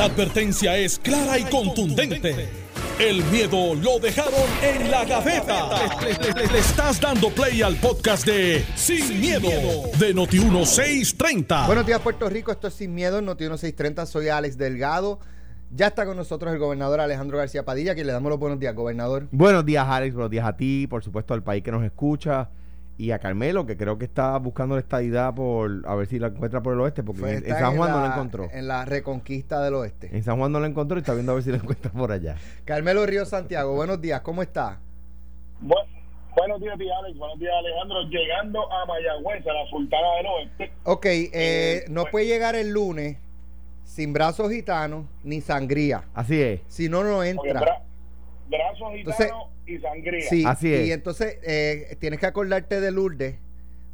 La advertencia es clara y contundente. El miedo lo dejaron en la gaveta. Le, le estás dando play al podcast de Sin, miedo, de Noti1630. Buenos días, Puerto Rico. Esto es Sin Miedo en Noti1630. Soy Alex Delgado. Ya está con nosotros el gobernador Alejandro García Padilla, que le damos los buenos días, gobernador. Buenos días, Alex. Buenos días a ti, por supuesto, al país que nos escucha. Y a Carmelo, que creo que está buscando la estadidad por a ver si la encuentra por el oeste, porque en, San Juan no la- la encontró. En la reconquista del oeste. En San Juan no la encontró y está viendo a ver si la encuentra por allá. Carmelo Río Santiago, buenos días, ¿cómo está? Bu- buenos días, tía Alex. Buenos días, Alejandro. Llegando a Mayagüez, a la Sultana del Oeste. Ok, eh, Eh, no pues- puede llegar el lunes sin brazos gitanos ni sangría. Así es. Si no, no entra. Bra- brazos gitanos Entonces- y sangría. Sí, Así y es. entonces eh, tienes que acordarte de Lourdes,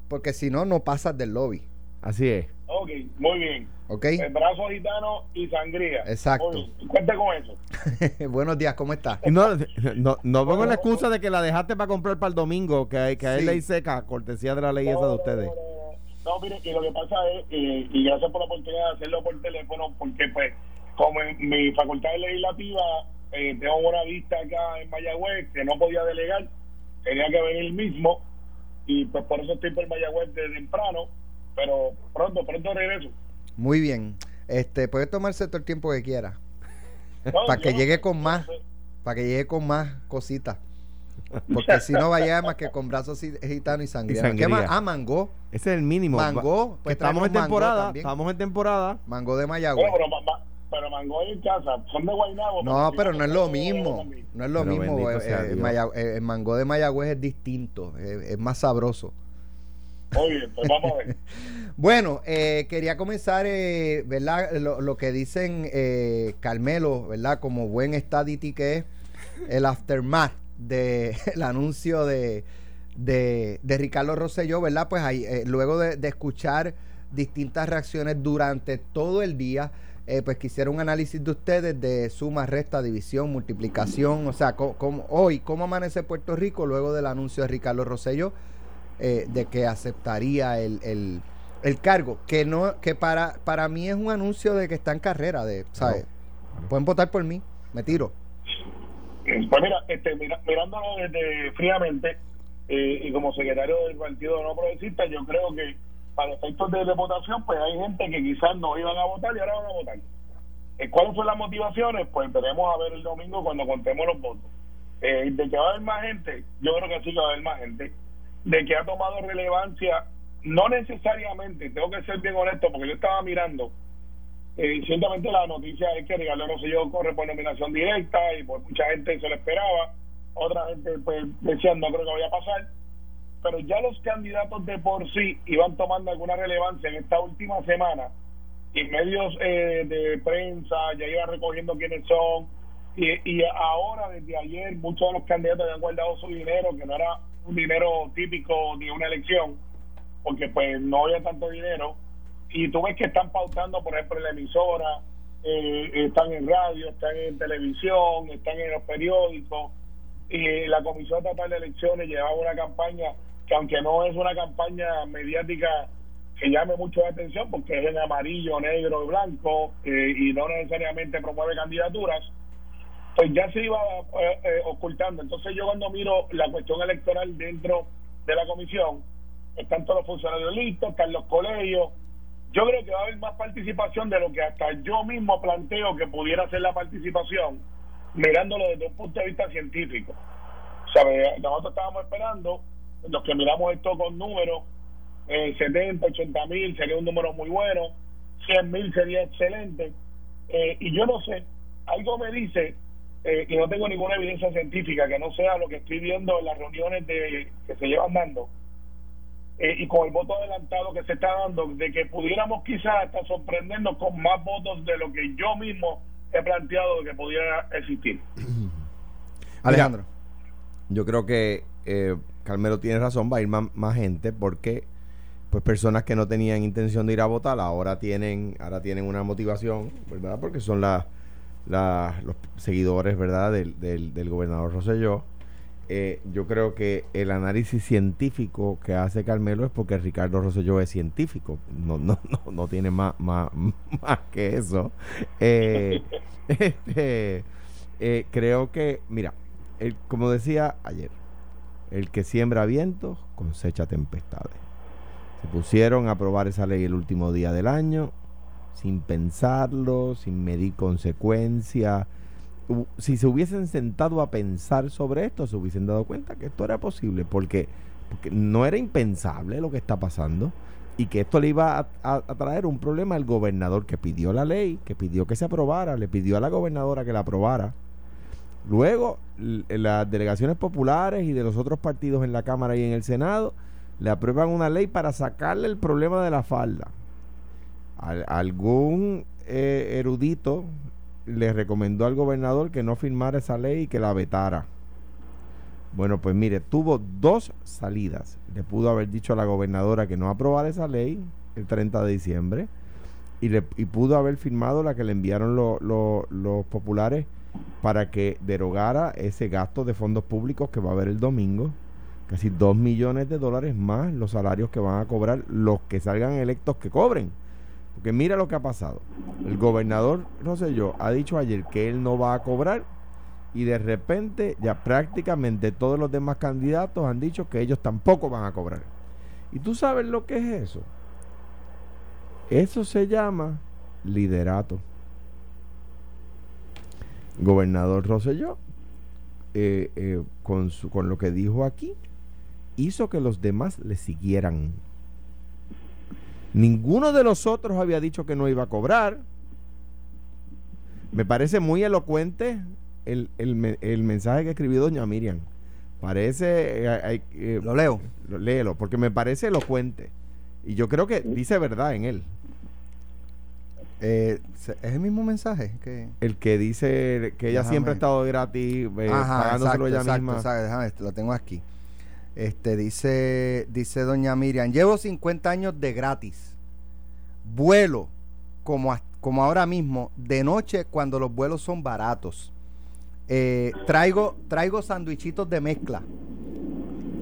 porque si no, no pasas del lobby. Así es. Ok, muy bien. ¿Ok? Eh, brazos gitanos y sangría. Exacto. Cuente con eso. buenos días, ¿cómo está? Y no, no, no pongo la excusa de que la dejaste para comprar para el domingo, que, hay- que hay Sí. ley seca, cortesía de la ley esa de ustedes. No, no, no. No, mire, y lo que pasa es, eh, y gracias por la oportunidad de hacerlo por teléfono, porque pues, como en mi facultad legislativa, eh, tengo una vista acá en Mayagüez que no podía delegar, tenía que venir mismo, y pues por eso estoy por Mayagüez de temprano, pero pronto, pronto regreso. Muy bien. Este, puedes tomarse todo el tiempo que quiera, No, para que llegue con más, para que llegue con más cositas. Porque si no va a llegar más que con brazos gi- gitanos y sangría. Y ¿Qué sangría. más? Ah, mango. Ese es el mínimo. Mango, pues estamos en temporada. Estamos en temporada. Mango de Mayagüez. Bueno, pero, ma- ma- pero Mango en casa, son de Guaynabo. No, pero no es lo mismo. No es lo Pero mismo. bendito eh, sea eh. Maya- eh, el mango de Mayagüez es distinto, es más sabroso. Muy bien, pues vamos a ver. Bueno, eh, quería comenzar, eh, ¿verdad? Lo, lo que dicen eh, Carmelo, ¿verdad? Como buen estadity que es, el aftermath del anuncio de, de, de Ricardo Rosselló, ¿verdad? Pues ahí, eh, luego de, de escuchar distintas reacciones durante todo el día, eh, pues quisiera un análisis de ustedes de suma, resta, división, multiplicación, o sea, co- cómo- hoy, ¿cómo amanece Puerto Rico luego del anuncio de Ricardo Rosselló? eh, de que aceptaría el, el, el cargo, que no, que para, para mí es un anuncio de que está en carrera, de, ¿sabes? Pueden votar por mí, me tiro. Pues mira, este, mira- mirándolo desde fríamente eh, y como secretario del Partido No Progresista, yo creo que para efectos de, de votación, pues hay gente que quizás no iban a votar y ahora van a votar. Eh, ¿Cuáles son las motivaciones? Pues veremos a ver el domingo cuando contemos los votos. Eh, de que va a haber más gente, yo creo que sí que va a haber más gente. De que ha tomado relevancia, no necesariamente, tengo que ser bien honesto, porque yo estaba mirando eh, ciertamente la noticia es que Ricardo Rosselló corre por nominación directa y pues mucha gente se lo esperaba, otra gente pues decía no creo que vaya a pasar, pero ya los candidatos de por sí iban tomando alguna relevancia en esta última semana y medios eh, de prensa ya iban recogiendo quiénes son y, y ahora desde ayer muchos de los candidatos habían guardado su dinero que no era un dinero típico de una elección porque pues no había tanto dinero y tú ves que están pautando, por ejemplo, en la emisora, eh, están en radio, están en televisión, están en los periódicos. Y la Comisión Estatal de Elecciones llevaba una campaña que, aunque no es una campaña mediática que llame mucho la atención, porque es en amarillo, negro y blanco, eh, y no necesariamente promueve candidaturas, pues ya se iba eh, eh, ocultando. Entonces yo cuando miro la cuestión electoral dentro de la comisión, están todos los funcionarios listos, están los colegios. Yo creo que va a haber más participación de lo que hasta yo mismo planteo que pudiera ser la participación, mirándolo desde un punto de vista científico. ¿Sabe? Nosotros estábamos esperando, los que miramos esto con números, eh, 70, 80 mil sería un número muy bueno, 100 mil sería excelente. Eh, y yo no sé, algo me dice, eh, y no tengo ninguna evidencia científica que no sea lo que estoy viendo en las reuniones de, que se llevan dando, eh, y con el voto adelantado que se está dando, de que pudiéramos quizás hasta sorprendernos con más votos de lo que yo mismo he planteado de que pudiera existir. Alejandro. Yo creo que eh, Carmelo tiene razón, va a ir más, gente porque pues personas que no tenían intención de ir a votar ahora tienen ahora tienen una motivación, ¿verdad? Porque son los seguidores, ¿verdad? Del, gobernador Rosselló eh, yo creo que el análisis científico que hace Carmelo es porque Ricardo Rosselló es científico. No, no, no, no tiene más, más, más que eso. Eh, este, eh, creo que, mira, como decía ayer, el que siembra vientos cosecha tempestades. Se pusieron a aprobar esa ley el último día del año, sin pensarlo, sin medir consecuencias si se hubiesen sentado a pensar sobre esto, se hubiesen dado cuenta que esto era posible, porque, porque no era impensable lo que está pasando y que esto le iba a, traer un problema al gobernador que pidió la ley, que pidió que se aprobara, le pidió a la gobernadora que la aprobara. Luego, las delegaciones populares y de los otros partidos en la Cámara y en el Senado le aprueban una ley para sacarle el problema de la falda. algún eh, erudito le recomendó al gobernador que no firmara esa ley y que la vetara. Bueno, pues mire, tuvo dos salidas. Le pudo haber dicho a la gobernadora que no aprobara esa ley el 30 de diciembre y, le, pudo haber firmado la que le enviaron los populares para que derogara ese gasto de fondos públicos que va a haber el domingo. Casi dos millones de dólares más los salarios que van a cobrar los que salgan electos que cobren. Porque mira lo que ha pasado. El gobernador Rosselló ha dicho ayer que él no va a cobrar y de repente ya prácticamente todos los demás candidatos han dicho que ellos tampoco van a cobrar. ¿Y tú sabes lo que es eso? Eso se llama liderato. Gobernador Rosselló, eh, eh, con, su, con lo que dijo aquí, hizo que los demás le siguieran. Ninguno de los otros había dicho que no iba a cobrar. Me parece muy elocuente el, mensaje que escribió doña Miriam. Parece... Eh, eh, lo leo. léelo, porque me parece elocuente. Y yo creo que dice verdad en él. Eh, ¿Es el mismo mensaje? que El que dice que ella siempre ha estado gratis, pagándoselo ella misma. déjame, lo tengo aquí. Este dice, dice doña Miriam, llevo 50 años de gratis. Vuelo como, como ahora mismo, de noche cuando los vuelos son baratos. Eh, traigo traigo sandwichitos de mezcla.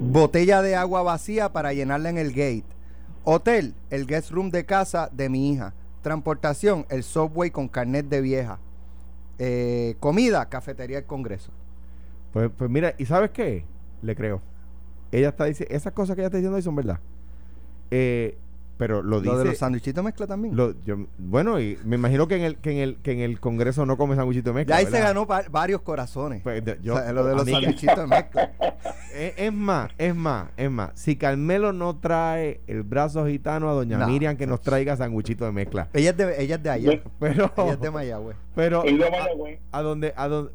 Botella de agua vacía para llenarla en el gate. Hotel, el guest room de casa de mi hija. Transportación, el subway con carnet de vieja. Eh, comida, cafetería del Congreso. Pues, pues mira, ¿y sabes qué? Le creo ella está diciendo, esas cosas que ella está diciendo ahí son verdad. Eh, pero lo, dice. Lo de los sándwichitos mezcla también. bueno, y me imagino que en el que en el que en el Congreso no come sándwichitos mezcla. Ya ahí se ganó varios corazones. Pues, lo de los sándwichitos mezcla. Es, más, es más, es más. Si Carmelo no trae el brazo gitano a doña Miriam que nos traiga sándwichitos de mezcla. Ella es de, ella es de allá. Pero, ella es de Mayagüez. Pero a, a, donde a donde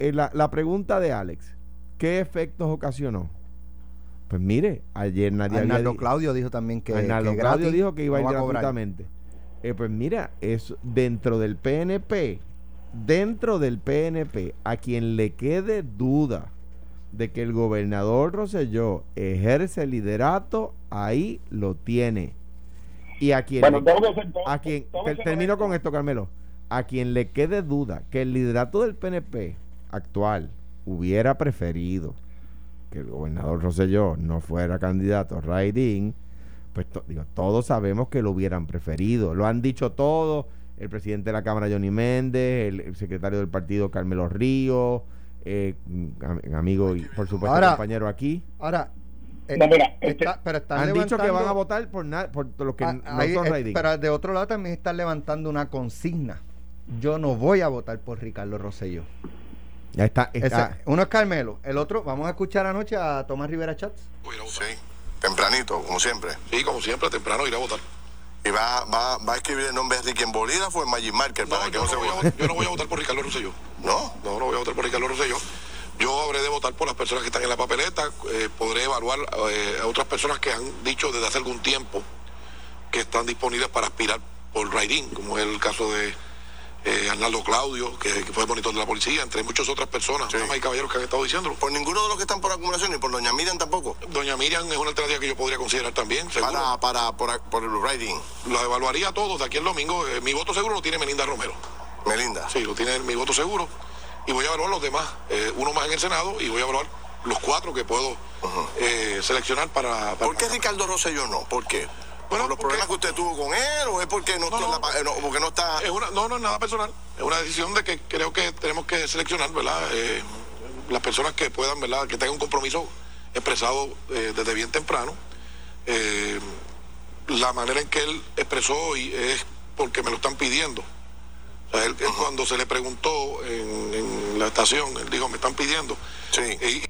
eh, la, la pregunta de Alex ¿Qué efectos ocasionó? Pues mire, ayer nadie Arnaldo Claudio dijo también que, Arnaldo Claudio dijo que iba a ir gratuitamente. Eh, pues mira, es dentro del PNP, dentro del PNP, a quien le quede duda de que el gobernador Roselló ejerce el liderato, ahí lo tiene. Y a quien, a quien termino con esto, Carmelo, a quien le quede duda que el liderato del PNP actual hubiera preferido que el gobernador Rosselló no fuera candidato a riding, pues digo, todos sabemos que lo hubieran preferido. Lo han dicho todos, el presidente de la Cámara Johnny Méndez, el, secretario del partido Carmelo Ríos, eh, amigo y por supuesto compañero aquí. Ahora, eh, este, pero han dicho que van a votar por, por lo que ah, no son riding. Pero de otro lado también están levantando una consigna. Yo no voy a votar por Ricardo Rosselló. Ya está. uno es Carmelo, el otro, vamos a escuchar anoche a Tomás Rivera Chats. Sí, tempranito, como siempre. Sí, como siempre, temprano ir a votar. ¿Y va, va, va a escribir el nombre de Ricky en Bolívar o en Magic Marker? No, para yo, que no, voy a, yo no voy a votar por Ricardo Rosselló. ¿No? No, no voy a votar por Ricardo Rosselló. Yo habré de votar por las personas que están en la papeleta. Eh, podré evaluar eh, a otras personas que han dicho desde hace algún tiempo que están disponibles para aspirar por Raidín, como es el caso de eh, Arnaldo Claudio, que, fue monitor de la policía, entre muchas otras personas, hay caballeros que han estado diciéndolo. Por ninguno de los que están por acumulación, y por Doña Miriam tampoco. Doña Miriam es una alternativa que yo podría considerar también. Para, para, por, el writing. Lo evaluaría todos de aquí el domingo. Eh, mi voto seguro lo tiene Melinda Romero. Melinda. Sí, lo tiene mi voto seguro. y voy a evaluar los demás, eh, uno más en el Senado y voy a evaluar los cuatro que puedo seleccionar para, para- ¿Por qué Ricardo Rosselló no? ¿Por qué? Bueno, ¿Por los porque- problemas que usted tuvo con él o es porque no, No, está en la no. eh, no, porque no está... Es una, no, no es nada personal. Es una decisión de que creo que tenemos que seleccionar, ¿verdad? Eh, las personas que puedan, ¿verdad? Que tengan un compromiso expresado eh, desde bien temprano. Eh, la manera en que él expresó y es porque me lo están pidiendo. O sea, él, él cuando se le preguntó en, en la estación, él dijo, me están pidiendo. Sí. Y,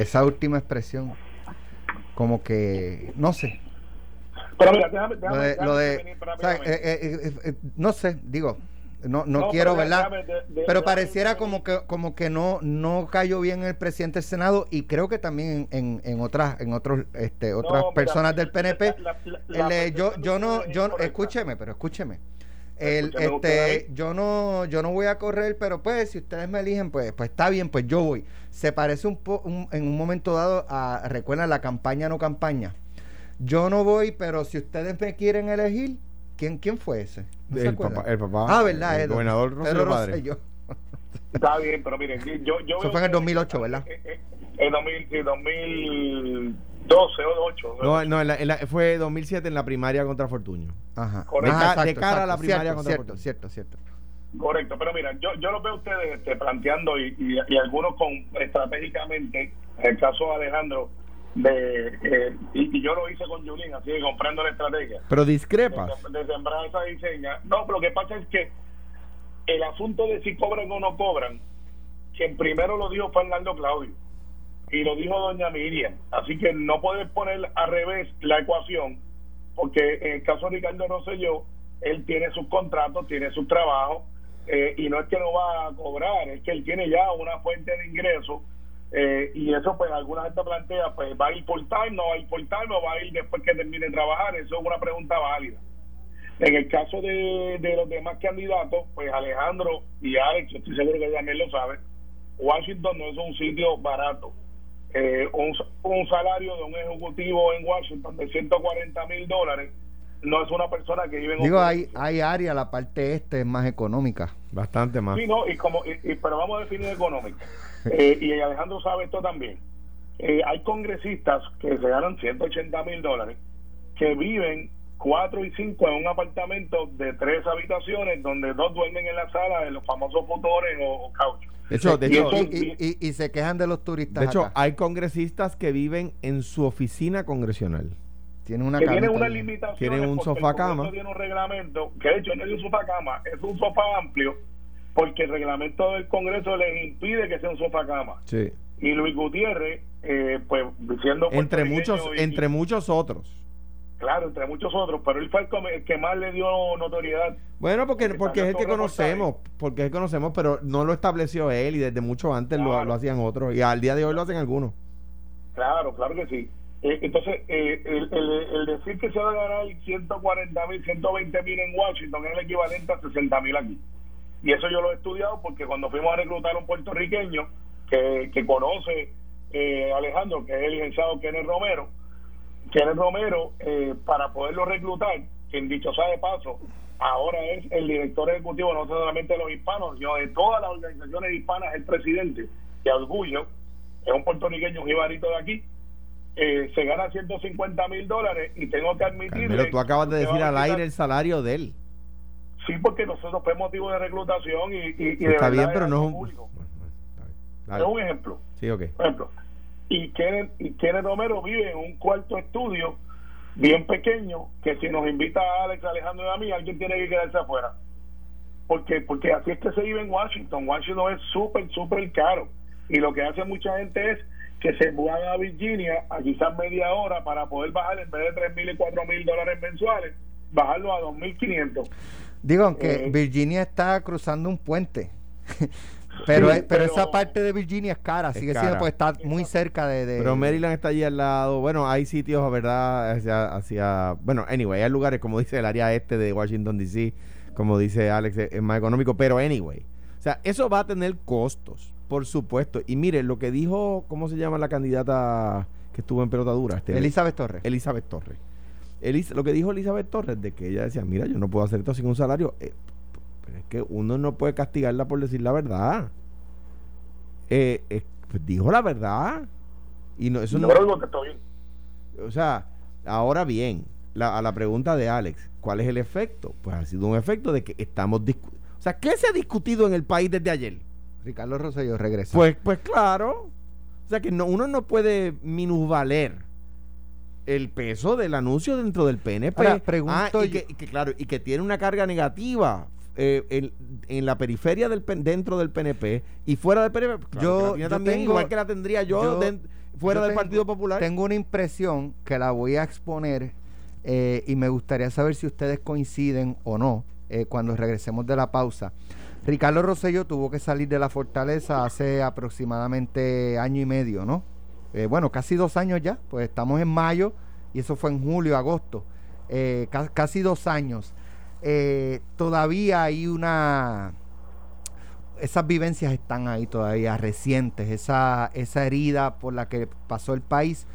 Esa última expresión, como que, no sé, Pero mira, déjame, lo déjame, de, déjame lo de o sea, eh, eh, eh, no sé, digo, no, no, No, quiero, pero ¿verdad? déjame- de- de- pero pareciera como que, como que no, no cayó bien el presidente del Senado y creo que también en, en otras, en otros, este, otras No, mira, personas del PNP. la- la- la el, yo, yo no, yo, escúcheme, pero escúcheme. El, este, yo no, yo no voy a correr, pero pues si ustedes me eligen, pues, pues está bien, pues yo voy. Se parece un poco en un momento dado a, recuerdan la campaña no campaña. Yo no voy, pero si ustedes me quieren elegir, ¿quién, quién fue ese? ¿No se El papá, el papá, Ah, verdad, el don gobernador Pedro Rosselló. Está bien, pero miren, yo, yo Eso fue en el que- 2008, ¿verdad? eh, eh, En 2000, sí, 2012 o 2008. No, no en la- en la- fue 2007 en la primaria contra Fortuño. Ajá. Correcto. Ajá, De cara a la primaria cierto, contra cierto, Fortuño. cierto, cierto. Correcto, pero mira, yo, yo los veo a ustedes este, planteando y, y, y algunos con estratégicamente, en el caso de Alejandro, de eh, y, y yo lo hice con Julín, así que comprendo la estrategia. Pero discrepas. de, de sembrar esa diseña. No, pero lo que pasa es que el asunto de si cobran o no cobran, quien primero lo dijo fue Arnaldo Claudio y lo dijo doña Miriam. Así que no puedes poner al revés la ecuación, porque en el caso de Ricardo Rosselló, él tiene sus contratos, tiene sus trabajos, eh, y no es que no va a cobrar, es que él tiene ya una fuente de ingresos. eh, y eso pues alguna gente plantea pues va a ir por time, no va a ir por time o va a ir después que termine de trabajar, eso es una pregunta válida. En el caso de, de los demás candidatos, pues Alejandro y Alex, yo estoy seguro que también lo saben, Washington no es un sitio barato. Eh, un, un salario de un ejecutivo en Washington de 140 mil dólares no es una persona que vive en Digo, un- hay, hay área, la parte este es más económica. Bastante más. Sí, no, y como, y- y- pero vamos a definir económico. Eh, y Alejandro sabe esto también. Eh, hay congresistas que se ganan 180 mil dólares que viven cuatro y cinco en un apartamento de tres habitaciones donde dos duermen en la sala de los famosos futones o, o cauchos. De hecho, de Y hecho, eso- Y, y- y- y se quejan de los turistas. de hecho, acá. hay congresistas que viven en su oficina congresional. Tienen una que tiene camita una ahí. limitación. Tienen un sofá cama. Tiene un reglamento, que de hecho no es un sofá cama, es un sofá amplio, porque el reglamento del Congreso les impide que sea un sofá cama. Sí. Y Luis Gutiérrez, eh, pues siendo Entre muchos, y- entre muchos otros. Claro, entre muchos otros, pero él fue el, el que más le dio notoriedad. Bueno, porque, Porque es el que conocemos, porque es el que conocemos, pero no lo estableció él y desde mucho antes lo, lo hacían otros y al día de hoy lo hacen algunos. Claro, claro que sí. Eh, entonces, eh, el, el- el decir que se va a ganar 140 mil, 120 mil en Washington es el equivalente a 60 mil aquí. Y eso yo lo he estudiado porque cuando fuimos a reclutar a un puertorriqueño que, que conoce eh, Alejandro, que es el licenciado Kenneth Romero, Kenneth Romero, eh, para poderlo reclutar, quien dicho sea de paso, ahora es el director ejecutivo no solamente de los hispanos, sino de todas las organizaciones hispanas, el presidente, de orgullo, es un puertorriqueño, un jibarito de aquí, eh, se gana 150 mil dólares y tengo que admitir. Pero tú acabas de decir al aire el salario de él. Sí, porque nosotros fue motivo de reclutación y, y, y de Está bien, verdad pero es no es un... público. Bien. Es un ejemplo. Sí, ok. Por ejemplo, y Kenneth, y Kenneth Romero vive en un cuarto estudio bien pequeño que si nos invita a Alex, Alejandro y a mí, alguien tiene que quedarse afuera. Porque, porque así es que se vive en Washington. Washington es súper, súper caro. Y lo que hace mucha gente es que se mudan a Virginia a quizás media hora para poder bajar en vez de 3 mil y 4 mil dólares mensuales, bajarlo a 2.500. Digo, aunque Eh, Virginia está cruzando un puente. pero, Sí, es- pero, pero- esa parte de Virginia es cara, Es sigue cara. siendo, pues está muy cerca de. de- Pero Maryland está allí al lado. Bueno, hay sitios, ¿verdad? Hacia, hacia. Bueno, anyway, hay lugares, como dice el área este de Washington, D.C., como dice Alex, es, es más económico. Pero, anyway. O sea, eso va a tener costos, por supuesto. Y mire, lo que dijo, ¿cómo se llama la candidata que estuvo en pelota dura? Este, Elizabeth Torres. Elizabeth Torres. Elis- lo que dijo Elizabeth Torres, de que ella decía, mira, yo no puedo hacer esto sin un salario. eh, Pero es que uno no puede castigarla por decir la verdad. Eh, eh, pues dijo la verdad. Y no, eso no. bien. O sea, ahora bien, la- a la pregunta de Alex, ¿cuál es el efecto? Pues ha sido un efecto de que estamos O sea, ¿qué se ha discutido en el país desde ayer? Ricardo Rosselló regresa. Pues, pues claro. O sea que no, uno no puede minusvaler el peso del anuncio dentro del PNP. Ahora, pregunto Ah, y, yo- que, y que, claro, y que tiene una carga negativa eh, en, en la periferia del dentro del PNP y fuera del PNP. Claro Yo- también, tengo- igual que la tendría yo, fuera Yo del tengo- Partido Popular. Tengo una impresión que la voy a exponer eh, y me gustaría saber si ustedes coinciden o no eh, cuando regresemos de la pausa. Ricardo Rosselló tuvo que salir de la fortaleza hace aproximadamente año y medio, ¿no? Eh, bueno, casi dos años ya, pues estamos en mayo y eso fue en julio, agosto. Eh, ca- casi dos años. Eh, todavía hay una esas vivencias están ahí todavía recientes. Esa, esa herida por la que pasó el país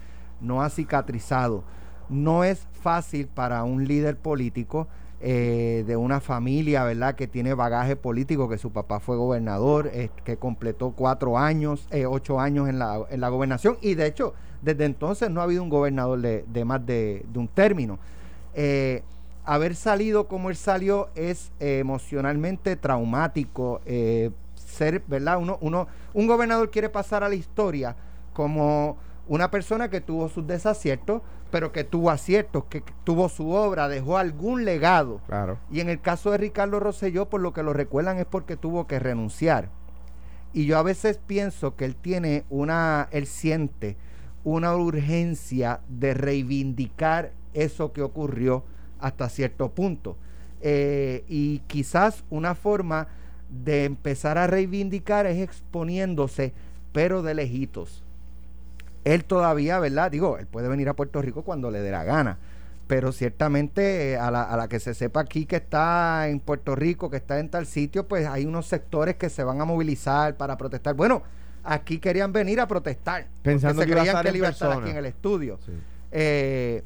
no ha cicatrizado. No es fácil para un líder político eh, de una familia, ¿verdad? Que tiene bagaje político, que su papá fue gobernador, eh, que completó cuatro años, eh, ocho años en la, en la gobernación. Y de hecho, desde entonces no ha habido un gobernador de, de más de, de un término. Haber salido como él salió es eh, emocionalmente traumático. eh, ser, ¿verdad? Uno, uno, un gobernador quiere pasar a la historia como una persona que tuvo sus desaciertos, pero que tuvo aciertos, que que tuvo su obra, dejó algún legado. Claro. Y en el caso de Ricardo Rosselló, por lo que lo recuerdan es porque tuvo que renunciar. Y yo a veces pienso que él tiene una, él siente una urgencia de reivindicar eso que ocurrió hasta cierto punto. Eh, y quizás una forma de empezar a reivindicar es exponiéndose, pero de lejitos. Él todavía, ¿verdad? Digo, él puede venir a Puerto Rico cuando le dé la gana pero ciertamente eh, a la, a la que se sepa aquí que está en Puerto Rico, que está en tal sitio, pues hay unos sectores que se van a movilizar para protestar. Bueno, aquí querían venir a protestar, porque Pensando se que creían que él iba a estar persona. aquí en el estudio. Sí. Eh,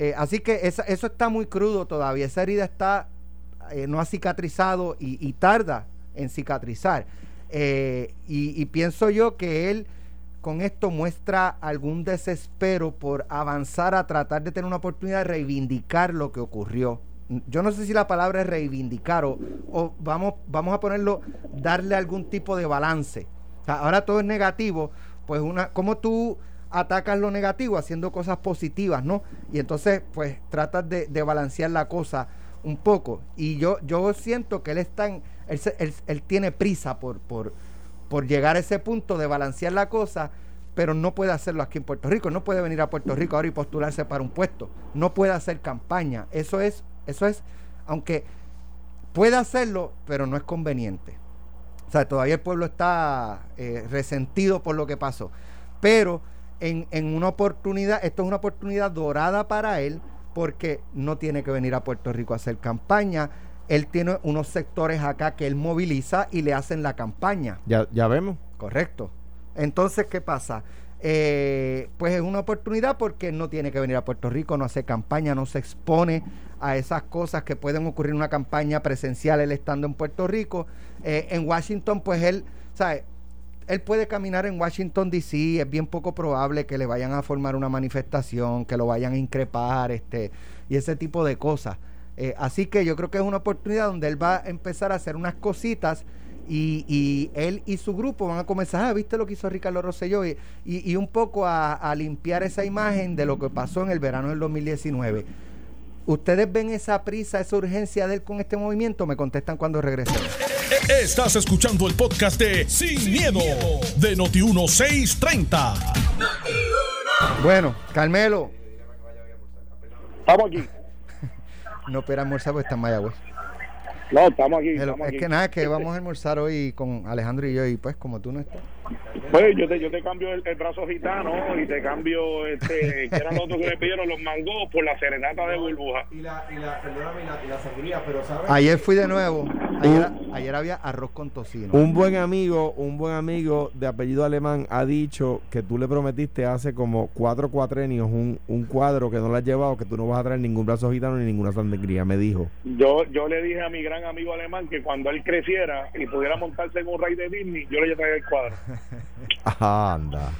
eh, así que esa- eso está muy crudo todavía, esa herida está, eh, no ha cicatrizado y, tarda en cicatrizar. Eh, y, pienso yo que él con esto muestra algún desespero por avanzar a tratar de tener una oportunidad de reivindicar lo que ocurrió. Yo no sé si la palabra es reivindicar o, o vamos, vamos a ponerlo, darle algún tipo de balance. Ahora todo es negativo, pues una, ¿cómo tú atacas lo negativo haciendo cosas positivas, no? Y entonces, pues tratas de, de balancear la cosa un poco. Y yo, yo siento que él está en, él, él- él tiene prisa por, por, por llegar a ese punto de balancear la cosa, pero no puede hacerlo aquí en Puerto Rico. No puede venir a Puerto Rico ahora y postularse para un puesto. No puede hacer campaña. Eso es, eso es, aunque puede hacerlo, pero no es conveniente. O sea, todavía el pueblo está eh, resentido por lo que pasó. Pero en, en una oportunidad, esto es una oportunidad dorada para él, porque no tiene que venir a Puerto Rico a hacer campaña. Él tiene unos sectores acá que él moviliza y le hacen la campaña. Ya, ya vemos. Correcto. Entonces, ¿qué pasa? Eh, pues es una oportunidad porque no tiene que venir a Puerto Rico, no hace campaña, no se expone a esas cosas que pueden ocurrir en una campaña presencial él estando en Puerto Rico. Eh, en Washington, pues él, ¿sabe? Él puede caminar en Washington DC, es bien poco probable que le vayan a formar una manifestación, que lo vayan a increpar, este, y ese tipo de cosas. Eh, así que yo creo que es una oportunidad donde él va a empezar a hacer unas cositas y, y él y su grupo van a comenzar, ah, viste lo que hizo Ricardo Rosselló, y, y, y un poco a, a limpiar esa imagen de lo que pasó en el verano del 2019. ¿Ustedes ven esa prisa, esa urgencia de él con este movimiento? Me contestan cuando regresemos. Estás escuchando el podcast de Sin, miedo, de Noti1630. Bueno, Carmelo, Estamos aquí. no espera almorzar porque está en Mayagüez. No, estamos aquí. Hello, estamos Es aquí. que nada, que vamos a almorzar hoy con Alejandro y yo, y pues como tú no estás. Pues yo te, yo te cambio el, el brazo gitano y te cambio, este, que eran los otros que me pidieron los mangos por la serenata de burbuja. Y la, y la, perdóname, y la, y la sangría, pero ¿sabes? Ayer fui de nuevo ayer, había arroz con tocino. Un buen amigo, un buen amigo de apellido alemán ha dicho que tú le prometiste hace como cuatro cuatrenios un, un cuadro que no le has llevado, que tú no vas a traer ningún brazo gitano ni ninguna sangría, me dijo. Yo, yo le dije a mi gran amigo alemán que cuando él creciera y pudiera montarse en un rey de Disney, yo le llevaría el cuadro. Anda.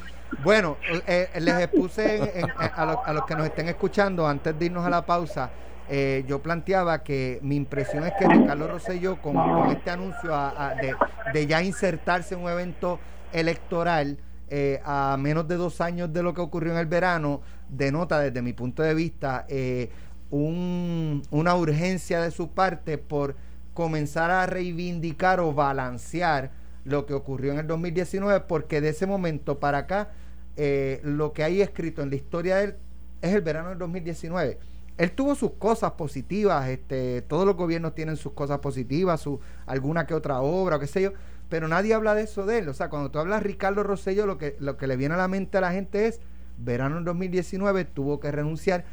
Bueno, eh, les expuse a, los, a los que nos estén escuchando antes de irnos a la pausa eh, yo planteaba que mi impresión es que Ricardo Rosselló, con, este anuncio de, ya insertarse en un evento electoral eh, a menos de dos años de lo que ocurrió en el verano, denota desde mi punto de vista eh, una urgencia de su parte por comenzar a reivindicar o balancear lo que ocurrió en el 2019, porque de ese momento para acá, lo que hay escrito en la historia de él es el verano del 2019 él tuvo sus cosas positivas, este, todos los gobiernos tienen sus cosas positivas, su, alguna que otra obra, o qué sé yo, pero nadie habla de eso de él. O sea, cuando tú hablas Ricardo Rosello, lo que, lo que le viene a la mente a la gente es, verano en 2019 tuvo que renunciar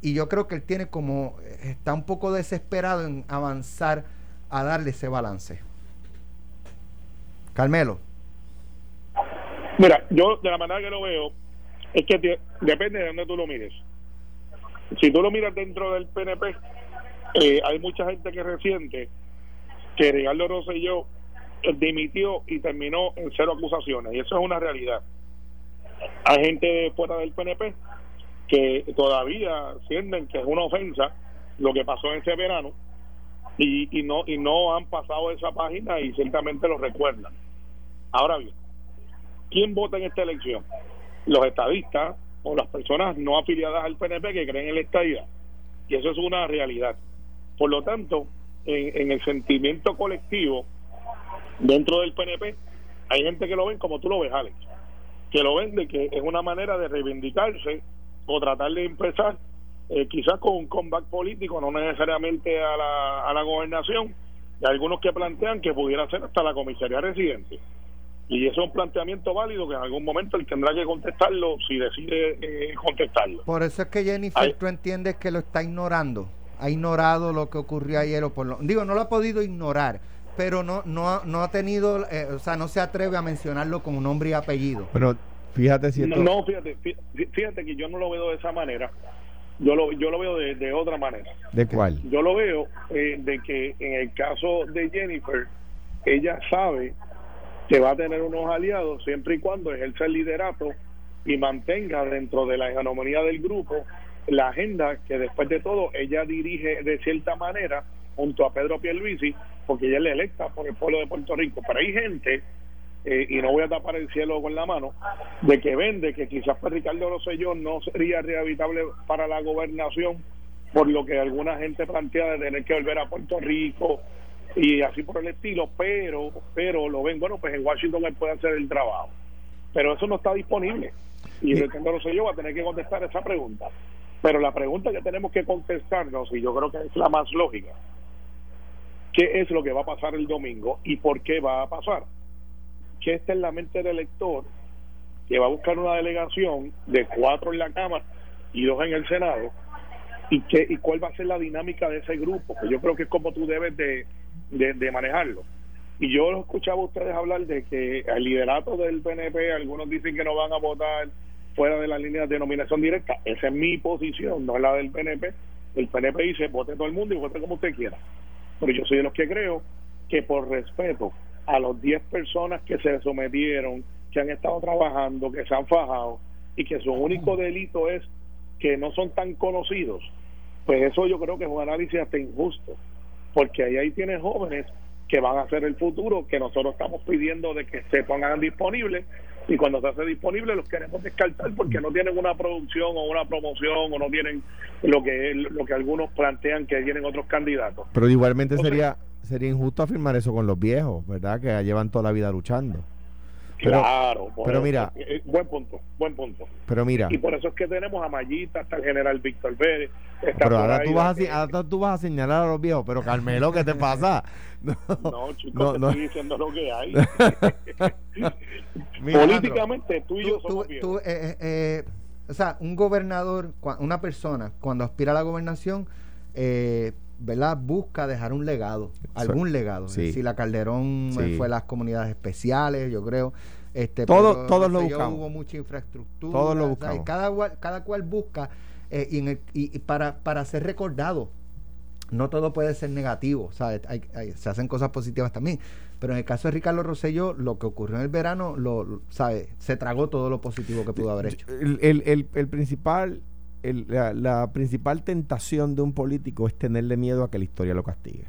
y yo creo que él tiene como, está un poco desesperado en avanzar a darle ese balance. Carmelo. Mira, yo de la manera que lo veo, es que depende de dónde tú lo mires si tú lo miras dentro del PNP, eh, hay mucha gente que reciente que Ricardo Rosselló dimitió y terminó en cero acusaciones, y eso es una realidad. Hay gente fuera del PNP que todavía sienten que es una ofensa lo que pasó en ese verano y, y no y no han pasado esa página y ciertamente lo recuerdan. Ahora bien, ¿quién vota en esta elección? Los estadistas, o las personas no afiliadas al PNP que creen en la estadidad. Y eso es una realidad. Por lo tanto, en, el sentimiento colectivo dentro del PNP, hay gente que lo ven como tú lo ves, Alex, que lo ven de que es una manera de reivindicarse o tratar de empezar eh, quizás con un comeback político, no necesariamente a la, a la gobernación, y algunos que plantean que pudiera ser hasta la comisaría residente. Y eso es un planteamiento válido que en algún momento él tendrá que contestarlo si decide eh, contestarlo. Por eso es que Jennifer, tú entiendes que lo está ignorando. Ha ignorado lo que ocurrió ayer o por lo, digo, no lo ha podido ignorar, pero no no no ha tenido, eh, o sea, no se atreve a mencionarlo con nombre y apellido. Pero fíjate si esto... no, fíjate, fíjate que yo no lo veo de esa manera. Yo lo, yo lo veo de, otra manera. ¿De cuál? Yo lo veo eh, de que en el caso de Jennifer, ella sabe que va a tener unos aliados siempre y cuando ejerza el liderato y mantenga dentro de la hegemonía del grupo la agenda que después de todo ella dirige de cierta manera junto a Pedro Pierluisi porque ella es la electa por el pueblo de Puerto Rico pero hay gente eh, y no voy a tapar el cielo con la mano de que vende que quizás para Ricardo Rosselló no sería rehabilitable para la gobernación por lo que alguna gente plantea de tener que volver a Puerto Rico y así por el estilo, pero pero lo ven, bueno, pues en Washington él puede hacer el trabajo. Pero eso no está disponible. Y soy yo, va a tener que contestar esa pregunta. Pero la pregunta que tenemos que contestarnos, y yo creo que es la más lógica, ¿qué es lo que va a pasar el domingo y por qué va a pasar? ¿Qué está en la mente del elector que va a buscar una delegación de cuatro en la Cámara y dos en el Senado? ¿Y, qué, y cuál va a ser la dinámica de ese grupo? Que yo creo que es como tú debes de, de, manejarlo. Y yo lo escuchaba a ustedes hablar de que el liderato del PNP, algunos dicen que no van a votar fuera de las líneas de nominación directa. Esa es mi posición, no es la del PNP. El PNP dice vote todo el mundo y vote como usted quiera. Pero yo soy de los que creo que por respeto a los 10 personas que se sometieron, que han estado trabajando, que se han fajado y que su único delito es que no son tan conocidos, pues eso yo creo que es un análisis hasta injusto porque ahí, ahí tienes jóvenes que van a ser el futuro, que nosotros estamos pidiendo de que se pongan disponibles y cuando se hace disponible los queremos descartar porque no tienen una producción o una promoción o no tienen lo que lo que algunos plantean que tienen otros candidatos. Pero igualmente sería sería injusto afirmar eso con los viejos, ¿verdad? Que llevan toda la vida luchando claro, pero mira, eh, eh, buen punto, buen punto. Pero mira, y por eso es que tenemos a Mayita, hasta el general Víctor Pérez. Pero ahora tú, vas a, ahora tú vas a señalar a los viejos, pero Carmelo, ¿qué te pasa? No, chicos, no, estoy diciendo lo que hay. Políticamente, tú y yo somos tú, eh, eh, o sea, un gobernador, una persona, cuando aspira a la gobernación, ¿verdad? Busca dejar un legado, algún legado. sí. Si la Calderón eh, Sí. fue las comunidades especiales, yo creo. Este, Todo- pero todos lo buscamos. Hubo mucha infraestructura. Todos lo buscamos. cada, cual- cada cual busca eh, y, en el- y- y para, para ser recordado. No todo puede ser negativo, ¿sabes? Hay- hay- se hacen cosas positivas también. Pero en el caso de Ricardo Rosselló, lo que ocurrió en el verano, lo, lo- ¿sabe? Se tragó todo lo positivo que pudo haber hecho. El- el- el principal, el- la, la principal tentación de un político es tenerle miedo a que la historia lo castigue.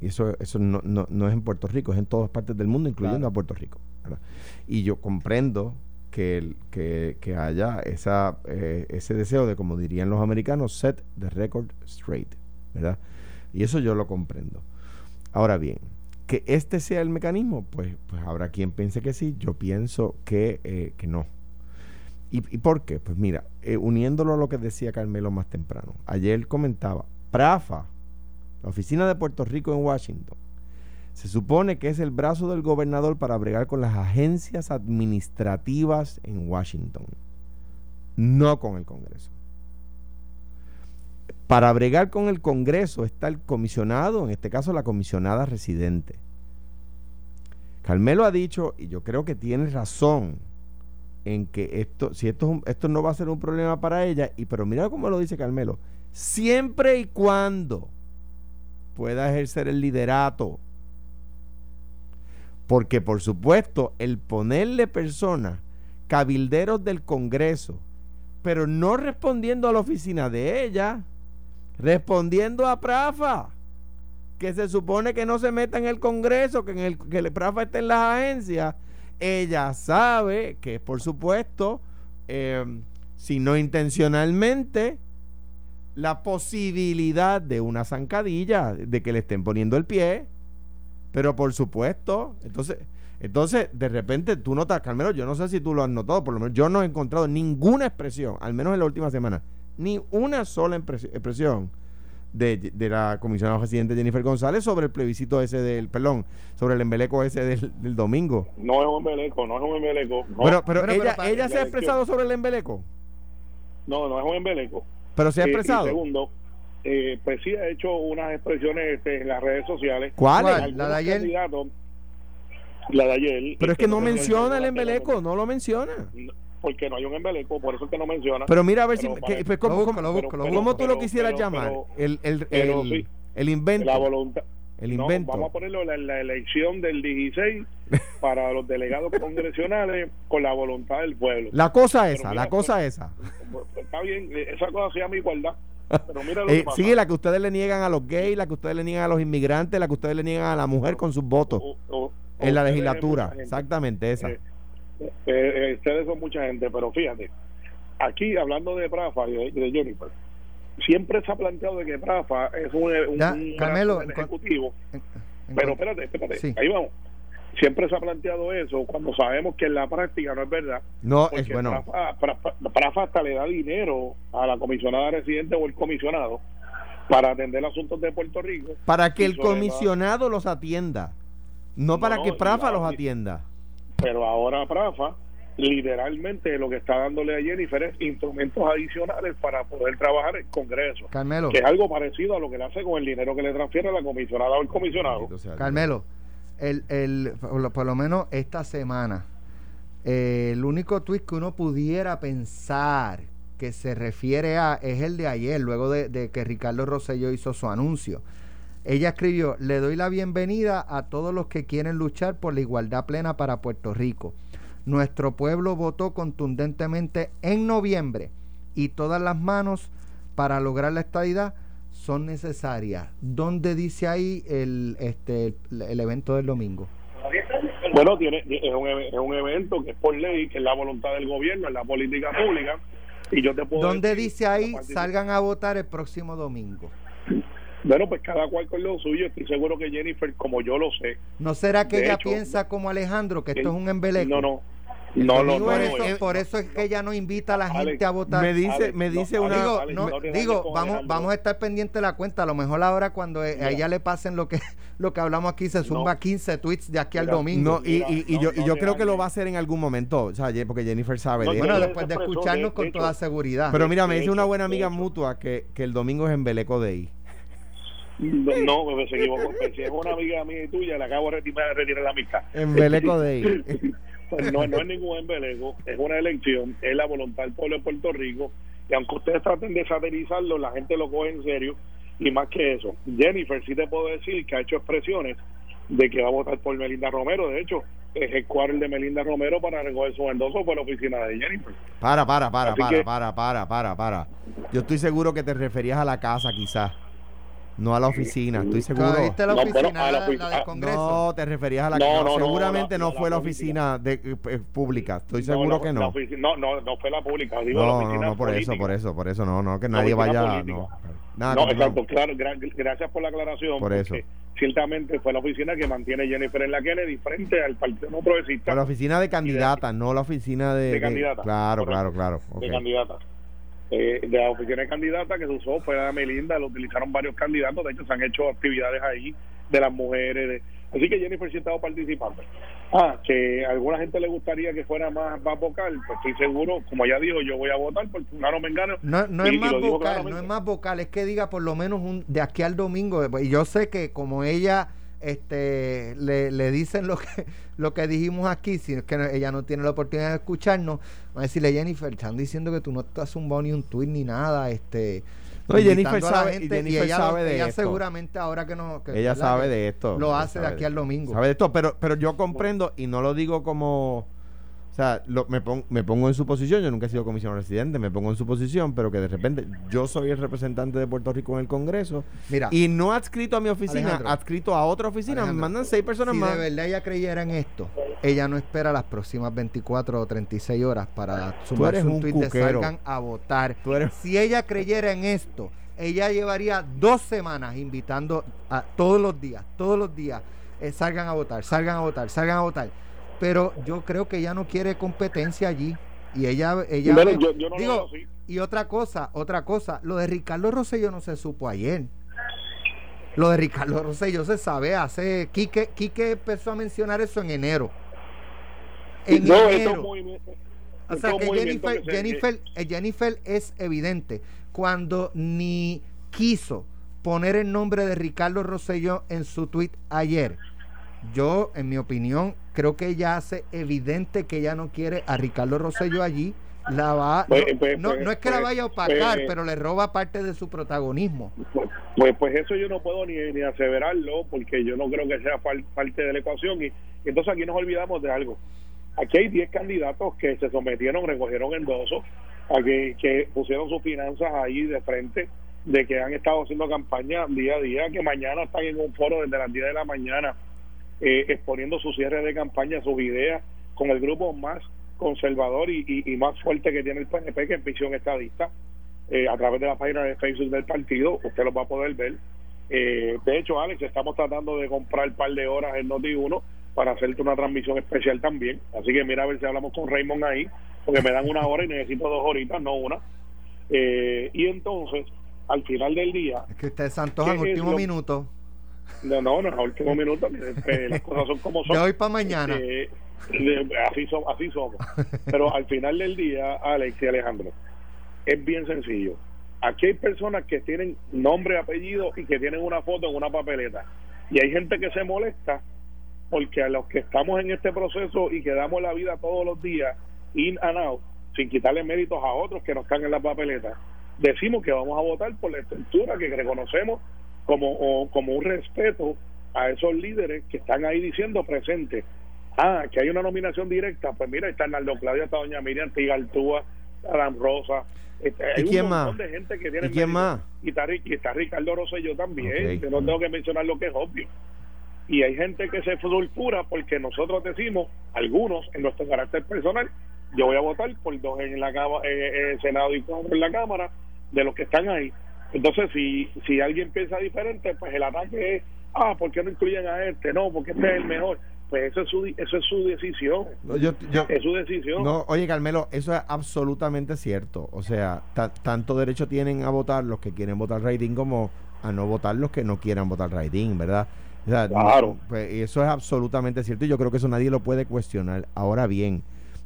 Y eso, eso no, no- no es en Puerto Rico, es en todas partes del mundo, incluyendo Claro. a Puerto Rico. ¿verdad? Y yo comprendo que, el- que, que haya esa, eh, ese deseo de, como dirían los americanos, set the record straight. ¿verdad? Y eso yo lo comprendo. Ahora bien, que este sea el mecanismo, pues, pues habrá quien piense que sí, yo pienso que, eh, que no. ¿Y, por qué? Pues mira, eh, uniéndolo a lo que decía Carmelo más temprano, ayer comentaba, PRAFA, la oficina de Puerto Rico en Washington, se supone que es el brazo del gobernador para bregar con las agencias administrativas en Washington, no con el Congreso. Para bregar con el Congreso está el comisionado, en este caso la comisionada residente. Carmelo ha dicho, y yo creo que tiene razón, en que esto, si esto, es un- esto no va a ser un problema para ella, y pero mira cómo lo dice Carmelo, siempre y cuando pueda ejercer el liderato. Porque por supuesto, el ponerle personas, cabilderos del Congreso, pero no respondiendo a la oficina de ella, respondiendo a Prafa, que se supone que no se meta en el Congreso, que, en el, que Prafa esté en las agencias, ella sabe que por supuesto, eh, si no intencionalmente, la posibilidad de una zancadilla, de que le estén poniendo el pie, pero por supuesto, entonces, entonces de repente tú notas, Carmelo, yo no sé si tú lo has notado, por lo menos yo no he encontrado ninguna expresión, al menos en la última semana, ni una sola expresión de, de la comisionada residente Jennifer González sobre el plebiscito ese del, perdón, sobre el embeleco ese del, del domingo. No es un embeleco, no es un embeleco. No, Pero, pero ella, pero ella se ha expresado sobre el embeleco, no, no es un embeleco. pero se ha Eh, y expresado. segundo, eh, pues sí ha hecho unas expresiones este, en las redes sociales. ¿Cuáles? ¿Cuál? ¿La de ayer? La de ayer. Pero es que este, no menciona el embeleco, no lo menciona. Porque no hay un embeleco, por eso es que no menciona. Pero mira a ver Pero si... que- pues, ¿cómo, busco, lo busco, lo pero- cómo tú lo quisieras llamar? el, el, pero el, sí. el invento. la voluntad. el No, invento. vamos a ponerlo la, la elección del 16 para los delegados congresionales con la voluntad del pueblo. La cosa esa, mira, la cosa pues, esa. Pues, Está bien, eh, esa cosa se llama igualdad. Pero mira lo que Eh, pasa. sí, la que ustedes le niegan a los gays, la que ustedes le niegan a los inmigrantes, la que ustedes le niegan a la mujer con sus votos O- o- en la legislatura. Exactamente esa. Eh, eh, eh, ustedes son mucha gente, pero fíjate, aquí hablando de Prafa y de, de Jennifer, siempre se ha planteado de que Prafa es un, un, Ya, ejecutivo, En- en pero espérate, espérate, Sí. ahí vamos. Siempre se ha planteado eso cuando sabemos que en la práctica no es verdad. No, es bueno. Prafa, Prafa- Prafa hasta le da dinero a la comisionada residente o el comisionado para atender asuntos de Puerto Rico. Para que el comisionado los atienda. No No, para no, que Prafa la- los atienda. Pero ahora Prafa literalmente lo que está dándole a Jennifer es instrumentos adicionales para poder trabajar en Congreso, Carmelo, que es algo parecido a lo que le hace con el dinero que le transfiere a la comisionada o el comisionado. Carmelo, el, el, por, lo, por lo menos esta semana, eh, el único tuit que uno pudiera pensar que se refiere a es el de ayer, luego de, de que Ricardo Rosselló hizo su anuncio. Ella escribió, le doy la bienvenida a todos los que quieren luchar por la igualdad plena para Puerto Rico. Nuestro pueblo votó contundentemente en noviembre y todas las manos para lograr la estadidad son necesarias. ¿Dónde dice ahí el, este, el, el evento del domingo? Bueno, tiene, es, un, es un evento que es por ley, que es la voluntad del gobierno, es la política pública. Y yo te puedo ¿Dónde decir dice ahí salgan a votar el próximo domingo? Bueno, pues cada cual con lo suyo. Estoy seguro que Jennifer, como yo lo sé, ¿No será que ella hecho, piensa como Alejandro que esto es un embeleco? no, no, no, no, no, no, eso, eh, por eso es que ella no invita a la Alex, gente a votar. Me dice, Alex, me dice una. digo, Alex, no, digo vamos, vamos a estar pendientes de la cuenta. A lo mejor ahora cuando a Mira. ella le pasen lo que lo que hablamos aquí, se zumba No. 15 tweets de aquí al domingo. No, y, y, y No, yo, y yo creo que lo va a hacer en algún momento, o sea, porque Jennifer sabe No, de bueno, después de escucharnos de con toda seguridad. Pero mira, me dice una buena amiga mutua que, que el domingo es embeleco de ahí. No, pues se equivocó. Pues, si es una amiga mía y tuya, le acabo de retirar, retirar la amistad. Embeleco de ahí. Pues no, no es ningún embeleco, es una elección, es la voluntad del pueblo de Puerto Rico. Y aunque ustedes traten de satirizarlo, la gente lo coge en serio. Y más que eso, Jennifer sí te puedo decir que ha hecho expresiones de que va a votar por Melinda Romero. De hecho, es el cuadro de Melinda Romero para recoger su endoso por la oficina de Jennifer. Para, para, para, Así para, que- para, para, para, para. Yo estoy seguro que te referías a la casa, quizás. No a la oficina, estoy seguro. ¿Viste la No, bueno, oficina, a la la, ofi- la del ah, Congreso? No, te referías a la No, no, no, Seguramente la- no fue la oficina de, eh, eh, pública. Estoy No, seguro la- que la no. no, no, no fue la pública. Digo, la No, no, oficina no, por eso, por eso, por eso, no, no, que nadie oficina vaya. política. No, nada, No, exacto, claro, gra- gracias por la aclaración. Por eso. Ciertamente fue la oficina que mantiene Jennifer en la Kennedy frente al Partido No Progresista la oficina de candidata, no la oficina de. De candidata, Claro, claro, claro. de candidata. Eh, de la oficina de candidata que se usó fue la Melinda, lo utilizaron varios candidatos, de hecho se han hecho actividades ahí de las mujeres, de- así que Jennifer sí ha estado participando. Ah, que a alguna gente le gustaría que fuera más, más vocal, pues estoy seguro, como ya dijo, yo voy a votar por Fulano Mengano. No, no y- es más vocal, claramente. no es más vocal, es que diga por lo menos un, de aquí al domingo. Y yo sé que como ella este le, le dicen lo que lo que dijimos aquí, si es que no- ella no tiene la oportunidad de escucharnos, va a decirle Jennifer, están diciendo que tú no te has zumbado ni un tweet ni nada, este No, y Jennifer sabe- y gente, Jennifer ella, sabe de ella esto. seguramente ahora que no que, Ella sabe de esto. Lo hace de aquí al domingo. Sabe de esto, pero, pero yo comprendo y no lo digo como. O sea, lo- me, pon- me pongo en su posición. Yo nunca he sido comisionado residente, me pongo en su posición, pero que de repente yo soy el representante de Puerto Rico en el Congreso Mira, y no adscrito a mi oficina, Alejandro. adscrito a otra oficina. Alejandro, me mandan seis personas si más. de verdad ella creyera en esto, ella no espera las próximas 24 o 36 horas para sumarse eres un tweet de salgan a votar. Tú eres- Si ella creyera en esto, ella llevaría dos semanas invitando a todos los días, todos los días, eh, salgan a votar, salgan a votar, salgan a votar. Pero yo creo que ella no quiere competencia allí. Y ella, ella Bueno, yo, yo no digo, lo veo y otra cosa, otra cosa, lo de Ricardo Rosselló no se supo ayer. Lo de Ricardo Rosselló se sabe hace. Quique, Quique empezó a mencionar eso en enero. En No, enero. O sea que Jennifer, que se- Jennifer, eh, Jennifer es evidente. Cuando ni quiso poner el nombre de Ricardo Rosselló en su tweet ayer, yo, en mi opinión, creo que ella hace evidente que ella no quiere a Ricardo Rosselló allí. La va, Pues, no, pues, no, pues, no es que la pues, vaya a opacar, pues, pero le roba parte de su protagonismo. Pues, pues eso yo no puedo ni, ni aseverarlo porque yo no creo que sea parte de la ecuación. Y entonces aquí nos olvidamos de algo. Aquí hay 10 candidatos que se sometieron, recogieron endosos, a que, que pusieron sus finanzas ahí de frente, de que han estado haciendo campaña día a día, que mañana están en un foro desde las 10 de la mañana eh, exponiendo su cierre de campaña, sus ideas, con el grupo más conservador y, y- y más fuerte que tiene el PNP, que es Visión Estadista, eh, a través de la página de Facebook del partido, usted lo va a poder ver. Eh, de hecho, Alex, estamos tratando de comprar un par de horas en Noti1 para hacerte una transmisión especial también. Así que mira a ver si hablamos con Raymond ahí, porque me dan una hora y necesito dos horitas, no una. Eh, y entonces, al final del día, Es que ustedes se antojan ¿Qué es último lo- minuto. No, no, no, al último minuto, eh, las cosas son como son. De hoy para mañana. Eh, de- así, so- así somos. Pero al final del día, Alex y Alejandro, es bien sencillo. Aquí hay personas que tienen nombre, apellido y que tienen una foto en una papeleta. Y hay gente que se molesta porque a los que estamos en este proceso y que damos la vida todos los días, in and out, sin quitarle méritos a otros que no están en la papeleta, decimos que vamos a votar por la estructura que reconocemos como, o- como un respeto a esos líderes que están ahí diciendo presente. Ah, que hay una nominación directa. Pues mira, está Arnaldo Claudia, está Doña Miriam Tigaltúa, Adam Rosa. este, hay ¿Y quién un montón más? de gente que tiene ¿Y quién más? Y está, y está Ricardo Rosselló también. Ok. que no tengo que mencionar lo que es obvio. Y hay gente que se sulfura porque nosotros decimos, algunos en nuestro carácter personal, yo voy a votar por dos en la cama, en el Senado y cuatro en la Cámara, de los que están ahí. Entonces, si, si alguien piensa diferente, pues el ataque es, ah, ¿por qué no incluyen a este? No, porque este es el mejor. Pues eso es su, eso es su decisión. No, yo- yo- Es su decisión. No, oye, Carmelo, eso es absolutamente cierto. O sea, ta- tanto derecho tienen a votar los que quieren votar rating como a no votar los que no quieran votar rating, ¿verdad? O sea, Claro. pues, eso es absolutamente cierto y yo creo que eso nadie lo puede cuestionar. Ahora bien,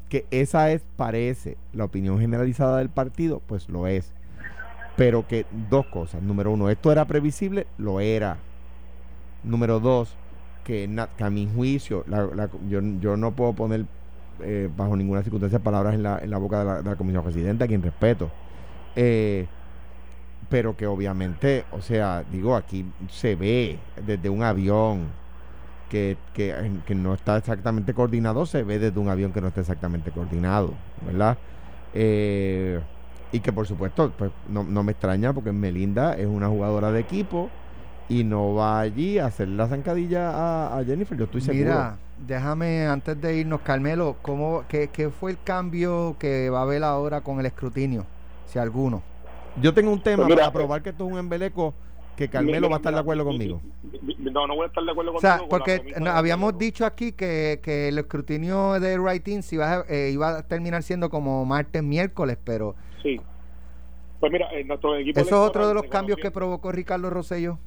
que esa es, parece, la opinión generalizada del partido, pues lo es. Pero que dos cosas. Número uno, esto era previsible, lo era. Número dos, que, a mi juicio, yo, yo, no puedo poner eh, bajo ninguna circunstancia palabras en la, en la boca de la, de la comisión presidenta, a quien respeto. Eh, pero que obviamente, o sea, digo, aquí se ve desde un avión que, que, que, no está exactamente coordinado, se ve desde un avión que no está exactamente coordinado, ¿verdad? Eh, y que por supuesto, pues no, no, me extraña porque Melinda es una jugadora de equipo y no va allí a hacer la zancadilla a, a Jennifer, yo estoy seguro. Mira, déjame antes de irnos, Carmelo, ¿cómo, qué, ¿qué fue el cambio que va a haber ahora con el escrutinio? Si alguno. Yo tengo un tema pues para probar que esto es un embeleco que Carmelo va a estar de acuerdo conmigo. No, no voy a estar de acuerdo conmigo. O sea, porque habíamos dicho aquí que, que, el escrutinio de writing iba, eh, iba a terminar siendo como martes, miércoles, pero... Sí. Pues mira, nuestro equipo... ¿Eso es otro de los cambios que provocó Ricardo Rosello?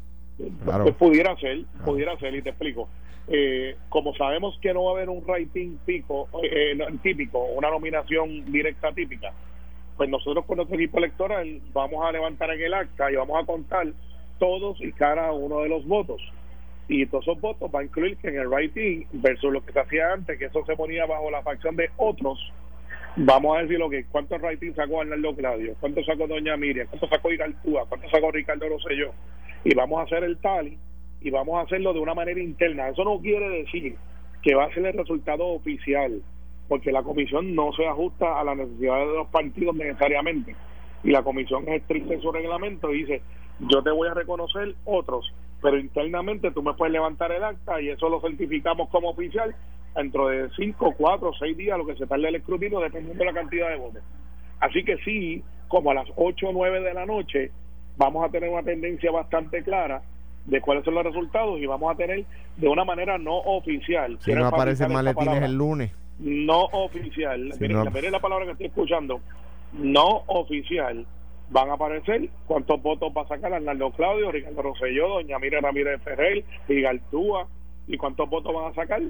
Claro. Pues pudiera ser, pudiera ser, y te explico. Eh, como sabemos que no va a haber un rating pico, eh, típico, una nominación directa típica, pues nosotros con nuestro equipo electoral vamos a levantar en el acta y vamos a contar todos y cada uno de los votos. Y todos esos votos va a incluir que en el writing versus lo que se hacía antes, que eso se ponía bajo la facción de otros, vamos a decir lo que cuántos writing sacó Arnaldo Claudio, cuánto sacó Doña Miriam, cuánto sacó Igaltúa, cuánto sacó Ricardo Rosselló. Y vamos a hacer el tally y vamos a hacerlo de una manera interna. Eso no quiere decir que va a ser el resultado oficial porque la comisión no se ajusta a las necesidades de los partidos necesariamente. Y la comisión es estricta en su reglamento y dice, yo te voy a reconocer otros, pero internamente tú me puedes levantar el acta y eso lo certificamos como oficial dentro de 5, 4, 6 días, lo que se tarde el escrutinio, dependiendo de la cantidad de votos. Así que sí, como a las 8 o 9 de la noche, vamos a tener una tendencia bastante clara de cuáles son los resultados y vamos a tener de una manera no oficial. Si no aparece maletines el lunes. No oficial, la palabra que estoy escuchando, no oficial, van a aparecer cuántos votos va a sacar Arnaldo Claudio, Ricardo Rosselló, Doña Mira Ramírez Ferrer, Rigaltúa, y cuántos votos van a sacar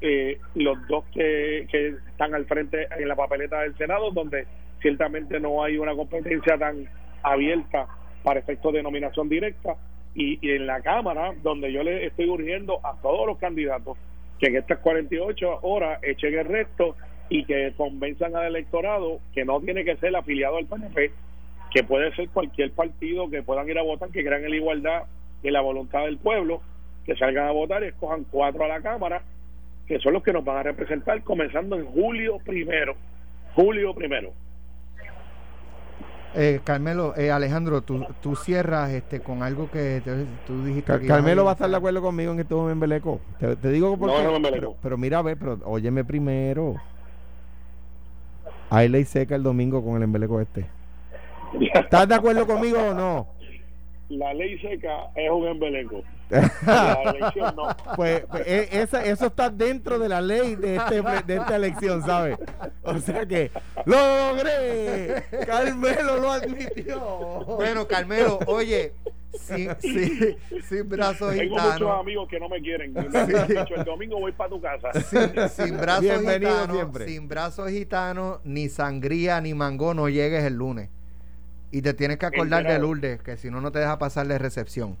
eh, los dos que, que están al frente en la papeleta del Senado, donde ciertamente no hay una competencia tan abierta para efectos de nominación directa, y, y en la Cámara, donde yo le estoy urgiendo a todos los candidatos que en estas 48 horas echen el resto y que convenzan al electorado que no tiene que ser afiliado al PNP, que puede ser cualquier partido que puedan ir a votar, que crean en la igualdad y la voluntad del pueblo, que salgan a votar y escojan cuatro a la Cámara, que son los que nos van a representar comenzando en julio primero. Julio primero. Eh, Carmelo, eh, Alejandro, tú, tú cierras este con algo que tú dijiste. Carmelo va a estar de acuerdo conmigo en esto en Embeleco. Te, te digo porque, pero, pero, mira, a ver, pero óyeme primero. Hay ley seca el domingo con el Embeleco este. ¿Estás de acuerdo conmigo o no? La ley seca es un embeleco. la elección no. Pues, pues e, esa, eso está dentro de la ley de, este, de esta elección, ¿sabes? O sea que ¡lo logré! Carmelo lo admitió. Bueno, Carmelo, oye, sin, sin, sin brazos Tengo muchos amigos que no me quieren. el domingo voy para tu casa. Sin, brazos gitanos, sin brazos gitanos, ni sangría, ni mango, no llegues el lunes. Y te tienes que acordar de Lourdes, que si no, no te deja pasarle recepción.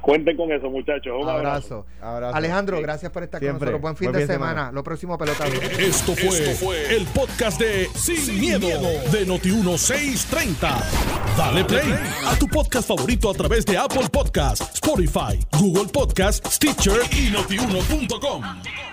Cuenten con eso, muchachos. Un abrazo. Alejandro, gracias por estar con nosotros. Buen fin, de, semana. Lo próximo, pelota. Esto fue, el podcast de Sin, miedo, de Noti1630. Dale play a tu podcast favorito a través de Apple Podcasts, Spotify, Google Podcasts, Stitcher y notiuno.com.